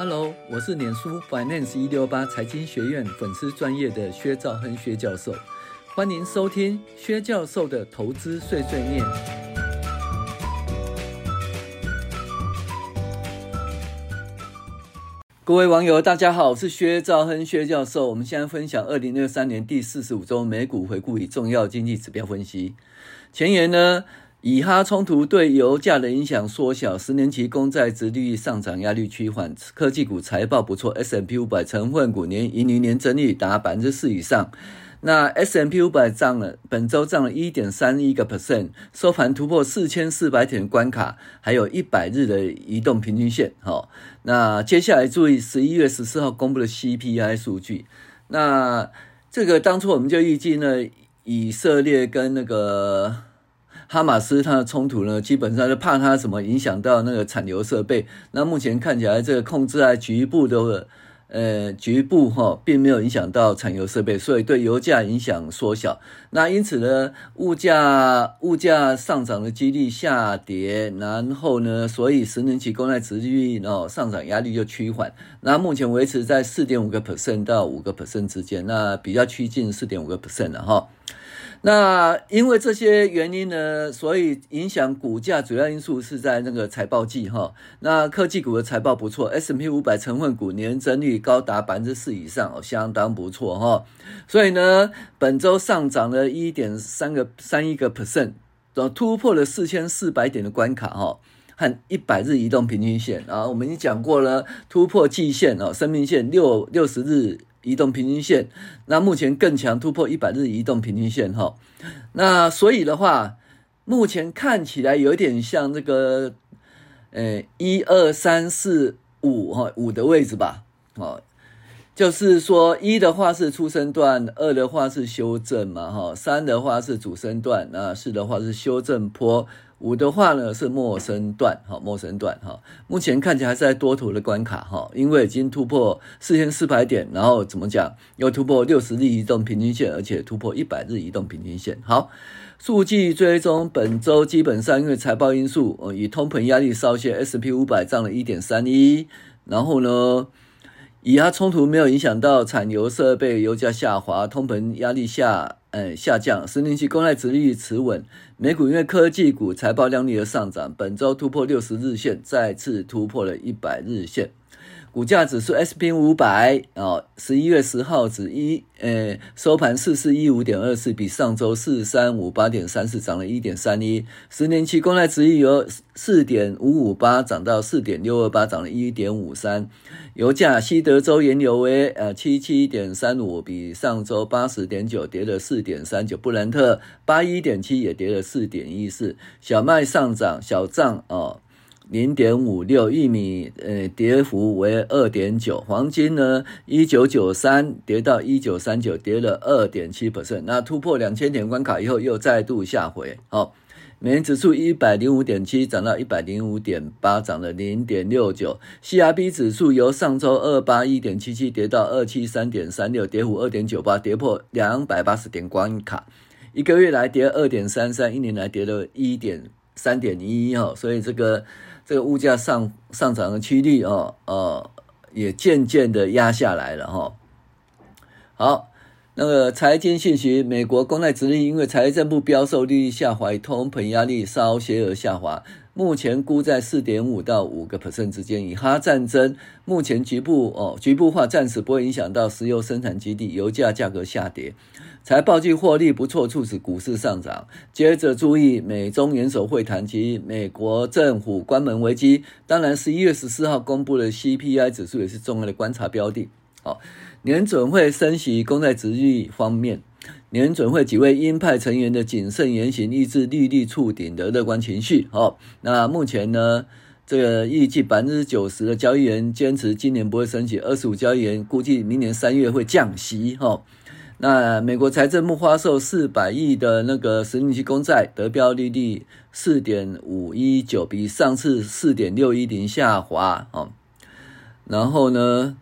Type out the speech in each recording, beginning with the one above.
Hello，我是脸书 Finance 一六八财经学院粉丝专业的薛兆亨薛教授，欢迎收听薛教授的投资碎碎念。各位网友，大家好，我是薛兆亨薛教授。我们现在分享二零二三年第四十五周美股回顾与重要经济指标分析。前言呢？以哈冲突对油价的影响缩小，十年期公债殖利率上涨压力趋缓，科技股财报不错，S M P 五百成分股年盈余年增率达百分之四以上。那 S M P 五百涨了，本周涨了一点三一个 percent，收盘突破四千四百点关卡，还有一百日的移动平均线。好，那接下来注意十一月十四号公布的 CPI 数据。那这个当初我们就预计呢，以色列跟那个。哈马斯它的冲突呢，基本上是怕它什么影响到那个产油设备。那目前看起来，这个控制在局部的，呃，局部哈，并没有影响到产油设备，所以对油价影响缩小。那因此呢，物价物价上涨的几率下跌，然后呢，所以十年期公债殖利率哦上涨压力就趋缓。那目前维持在四点五个 percent 到五个 percent 之间，那比较趋近四点五个 percent 了哈。那因为这些原因呢，所以影响股价主要因素是在那个财报季哈。那科技股的财报不错，S&P 五百成分股年增率高达百分之四以上哦，相当不错哈。所以呢，本周上涨了一点三个三一个 percent，突破了四千四百点的关卡哈，和一百日移动平均线啊，我们已经讲过了，突破季线哦，生命线六六十日。移动平均线，那目前更强突破一百日移动平均线哈，那所以的话，目前看起来有点像这个，呃，一二三四五哈五的位置吧，哦，就是说一的话是初升段，二的话是修正嘛哈，三的话是主升段，那四的话是修正坡。五的话呢是陌生段，哈，陌生段，哈，目前看起来还是在多头的关卡，哈，因为已经突破四千四百点，然后怎么讲，又突破六十日移动平均线，而且突破一百日移动平均线。好，数据追踪本周基本上因为财报因素，呃，以通膨压力稍些，S&P 五百涨了一点三一，然后呢，以哈冲突没有影响到产油设备，油价下滑，通膨压力下。呃，下降，十年期公债殖利率持稳。美股因为科技股财报亮丽而上涨，本周突破六十日线，再次突破了一百日线。股价指数 S&P 五百啊，十一月十号止一，呃，收盘四四一五点二四，比上周四三五八点三四涨了一点三一。十年期公债殖利率由四点五五八涨到四点六二八，涨了一点五三。油价西德州原油为呃七七点三五，比上周八十点九跌了四点三九。布兰特八一点七也跌了四点一四。小麦上涨，小涨哦。零点五六，玉米呃跌幅为二点九，黄金呢一九九三跌到一九三九，跌了二点七百分那突破两千点关卡以后又再度下回。好，美元指数一百零五点七涨到一百零五点八，涨了零点六九。CRB 指数由上周二八一点七七跌到二七三点三六，跌幅二点九八，跌破两百八十点关卡。一个月来跌二点三三，一年来跌了一点三点一一哈，所以这个。这个物价上上涨的趋力哦，呃，也渐渐的压下来了哈。好，那个财经信息，美国公债殖利因为财政部标售利率下滑，通膨压力稍显而下滑，目前估在四点五到五个 percent 之间。以哈战争目前局部哦局部化，暂时不会影响到石油生产基地，油价价格下跌。财报季获利不错，促使股市上涨。接着注意美中元首会谈及美国政府关门危机。当然，十一月十四号公布的 CPI 指数也是重要的观察标的。好，年准会升息，公债殖利率方面，联准会几位鹰派成员的谨慎言行，抑制利率触顶的乐观情绪。哦，那目前呢，这个预计百分之九十的交易员坚持今年不会升息，二十五交易员估计明年三月会降息。哈。那美国财政部发售四百亿的那个十年期公债，得标利率四点五一九，比上次四点六一零下滑哦。然后呢，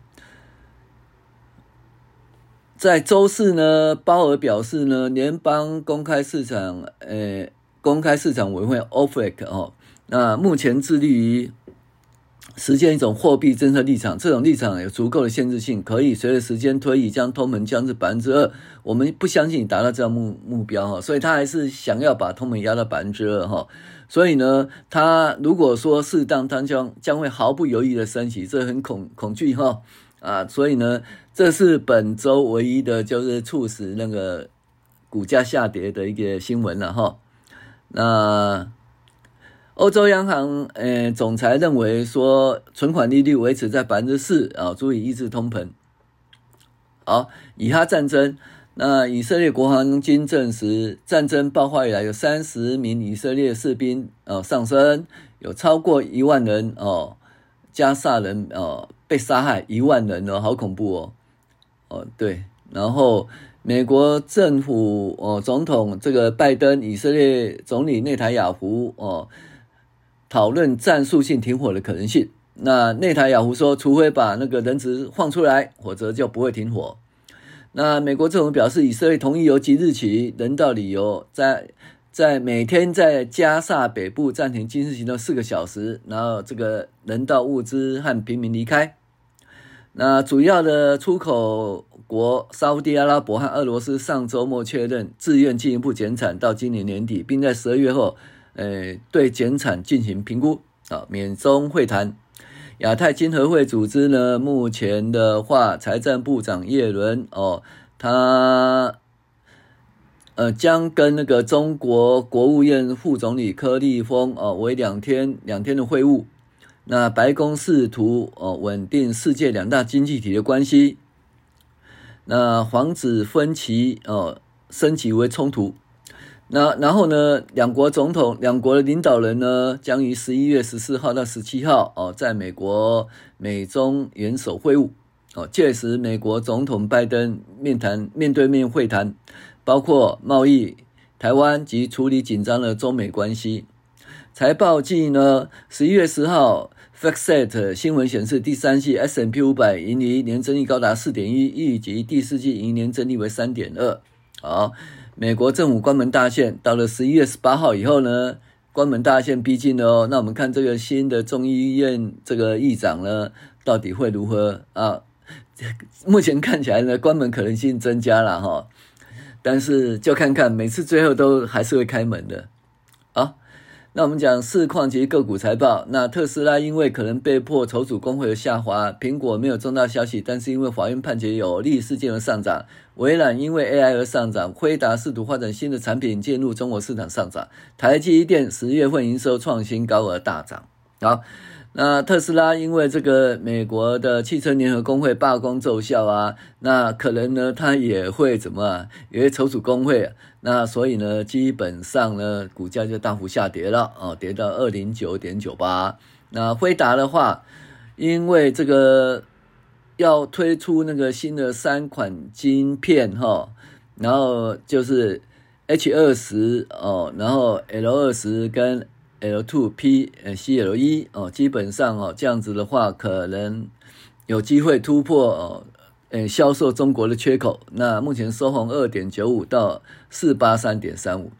在周四呢，鲍尔表示呢，联邦公开市场呃公开市场委员会 OPEC 哦，那目前致力于实现一种货币政策立场，这种立场有足够的限制性，可以随着时间推移将通膨降至百分之二。我们不相信你达到这样目目标哈，所以他还是想要把通膨压到百分之二哈。所以呢，他如果说适当，他将将会毫不犹豫的升息，这很恐恐惧哈啊。所以呢，这是本周唯一的就是促使那个股价下跌的一个新闻了哈。那。欧洲央行呃总裁认为说，存款利率维持在百分之四啊，足以抑制通膨。好，以哈战争，那以色列国防军证实，战争爆发以来有三十名以色列士兵呃丧生，有超过一万人哦，加萨人哦被杀害一万人哦，好恐怖哦哦对，然后美国政府哦总统这个拜登，以色列总理内塔雅胡哦。讨论战术性停火的可能性。那内塔雅胡说，除非把那个人质放出来，否则就不会停火。那美国政府表示，以色列同意由即日起人道理由，在在每天在加萨北部暂停军事行动四个小时，然后这个人道物资和平民离开。那主要的出口国沙乌地阿拉伯和俄罗斯上周末确认自愿进一步减产到今年年底，并在十二月后。呃，对减产进行评估啊，免中会谈。亚太经合会组织呢，目前的话，财政部长叶伦哦，他呃将跟那个中国国务院副总理柯立峰哦为两天两天的会晤。那白宫试图哦稳定世界两大经济体的关系，那防止分歧哦升级为冲突。那然后呢，两国总统、两国的领导人呢，将于十一月十四号到十七号哦，在美国美中元首会晤哦，届时美国总统拜登面谈面对面会谈，包括贸易、台湾及处理紧张的中美关系。财报季呢，十一月十号，FactSet 新闻显示，第三季 S&P 五百盈余年增率高达四点一，预计第四季盈余年增率为三点二。好。美国政府关门大限到了十一月十八号以后呢，关门大限逼近了哦。那我们看这个新的众议院这个议长呢，到底会如何啊？目前看起来呢，关门可能性增加了哈。但是就看看，每次最后都还是会开门的。那我们讲市况及个股财报。那特斯拉因为可能被迫筹组工会而下滑，苹果没有重大消息，但是因为法院判决有利事件而上涨。微软因为 AI 而上涨，辉达试图发展新的产品进入中国市场上涨。台积电十月份营收创新高而大涨。好。那特斯拉因为这个美国的汽车联合工会罢工奏效啊，那可能呢，它也会怎么啊？也会筹组工会，那所以呢，基本上呢，股价就大幅下跌了哦，跌到二零九点九八。那辉达的话，因为这个要推出那个新的三款晶片哈，然后就是 H 二十哦，然后 L 二十跟。L two P 呃 C L 一哦，基本上哦这样子的话，可能有机会突破哦，呃销售中国的缺口。那目前收红二点九五到四八三点三五。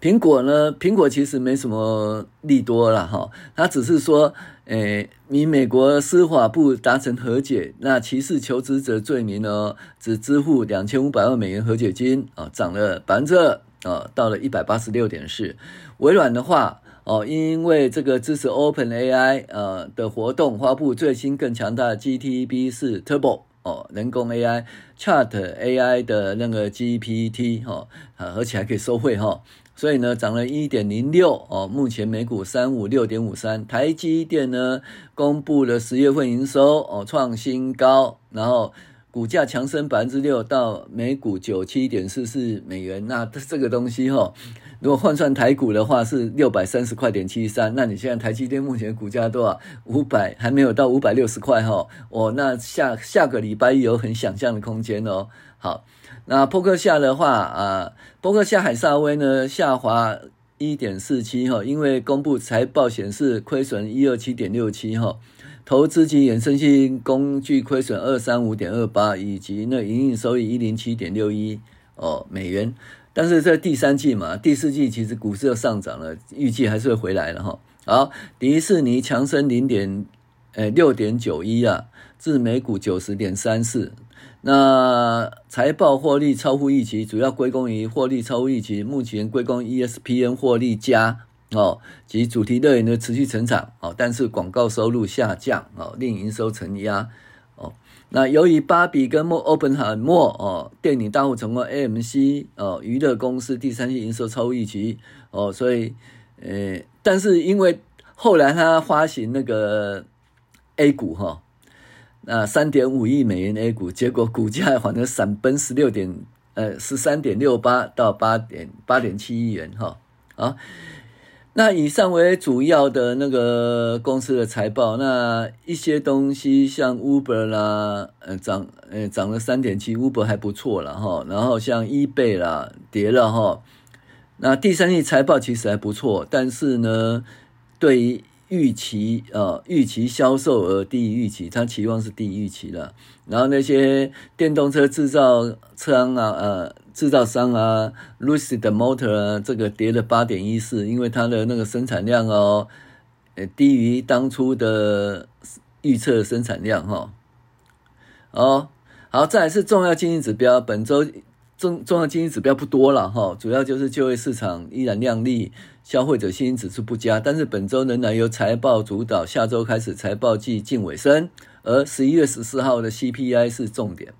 苹果呢？苹果其实没什么利多了哈，它只是说，诶，与美国司法部达成和解，那歧视求职者罪名呢，只支付两千五百万美元和解金啊，涨了百分之二呃，到了一百八十六点四。微软的话，哦，因为这个支持 Open AI 呃的活动，发布最新更强大 G T B 四 Turbo 哦，人工 AI Chat AI 的那个 GPT 哈，啊，而且还可以收费哈，所以呢，涨了一点零六哦，目前每股三五六点五三。台积电呢，公布了十月份营收哦，创新高，然后股价强升百分之六到每股九七点四四美元。那这个东西哈。如果换算台股的话是六百三十块点七三，那你现在台积电目前股价多少？五百还没有到五百六十块哈。哦，那下下个礼拜有很想象的空间哦。好，那波克夏的话啊，波克夏海撒威呢下滑一点四七哈，因为公布财报显示亏损一二七点六七哈，投资及衍生性工具亏损二三五点二八，以及那营运收益一零七点六一哦美元。但是在第三季嘛，第四季其实股市又上涨了，预计还是会回来了哈。好，迪士尼强升零点，呃，六点九一啊，至每股九十点三四。那财报获利超乎预期，主要归功于获利超乎预期。目前归功 ESPN 获利加哦，及主题乐园的持续成长哦，但是广告收入下降哦，令营收承压哦。那由于芭比跟莫奥本海默哦电影大获成功，AMC 哦娱乐公司第三季营收超预期哦，所以呃，但是因为后来他发行那个 A 股哈。哦那三点五亿美元 A 股，结果股价反而闪奔十六点，呃，十三点六八到八点八点七亿元哈啊。那以上为主要的那个公司的财报，那一些东西像 Uber 啦，呃涨呃涨了三点七，Uber 还不错了哈。然后像 eBay 啦跌了哈。那第三季财报其实还不错，但是呢，对于预期啊，预期销售额低于预期，它期望是低于预期了。然后那些电动车制造商啊，呃，制造商啊，Lucid Motor 啊，这个跌了八点一四，因为它的那个生产量哦，呃，低于当初的预测生产量哈。哦，好，再来是重要经济指标，本周。重重要经济指标不多了哈，主要就是就业市场依然亮丽，消费者信心指数不佳，但是本周仍然由财报主导，下周开始财报季近尾声，而十一月十四号的 CPI 是重点。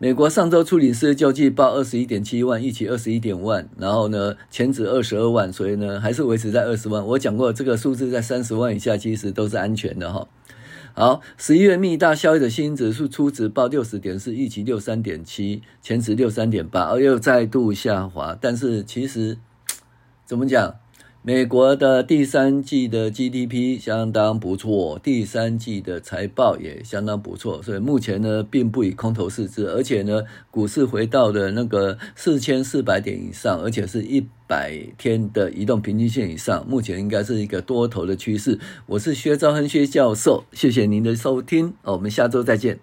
美国上周初领失业救济报二十一点七万，预期二十一点万，然后呢前值二十二万，所以呢还是维持在二十万。我讲过这个数字在三十万以下其实都是安全的哈。好，十一月密大消费者信心指数初值报六十点四，预期六三点七，前值六三点八，而又再度下滑。但是其实 怎么讲？美国的第三季的 GDP 相当不错，第三季的财报也相当不错，所以目前呢并不以空头视之，而且呢股市回到了那个四千四百点以上，而且是一百天的移动平均线以上，目前应该是一个多头的趋势。我是薛兆亨薛教授，谢谢您的收听，我们下周再见。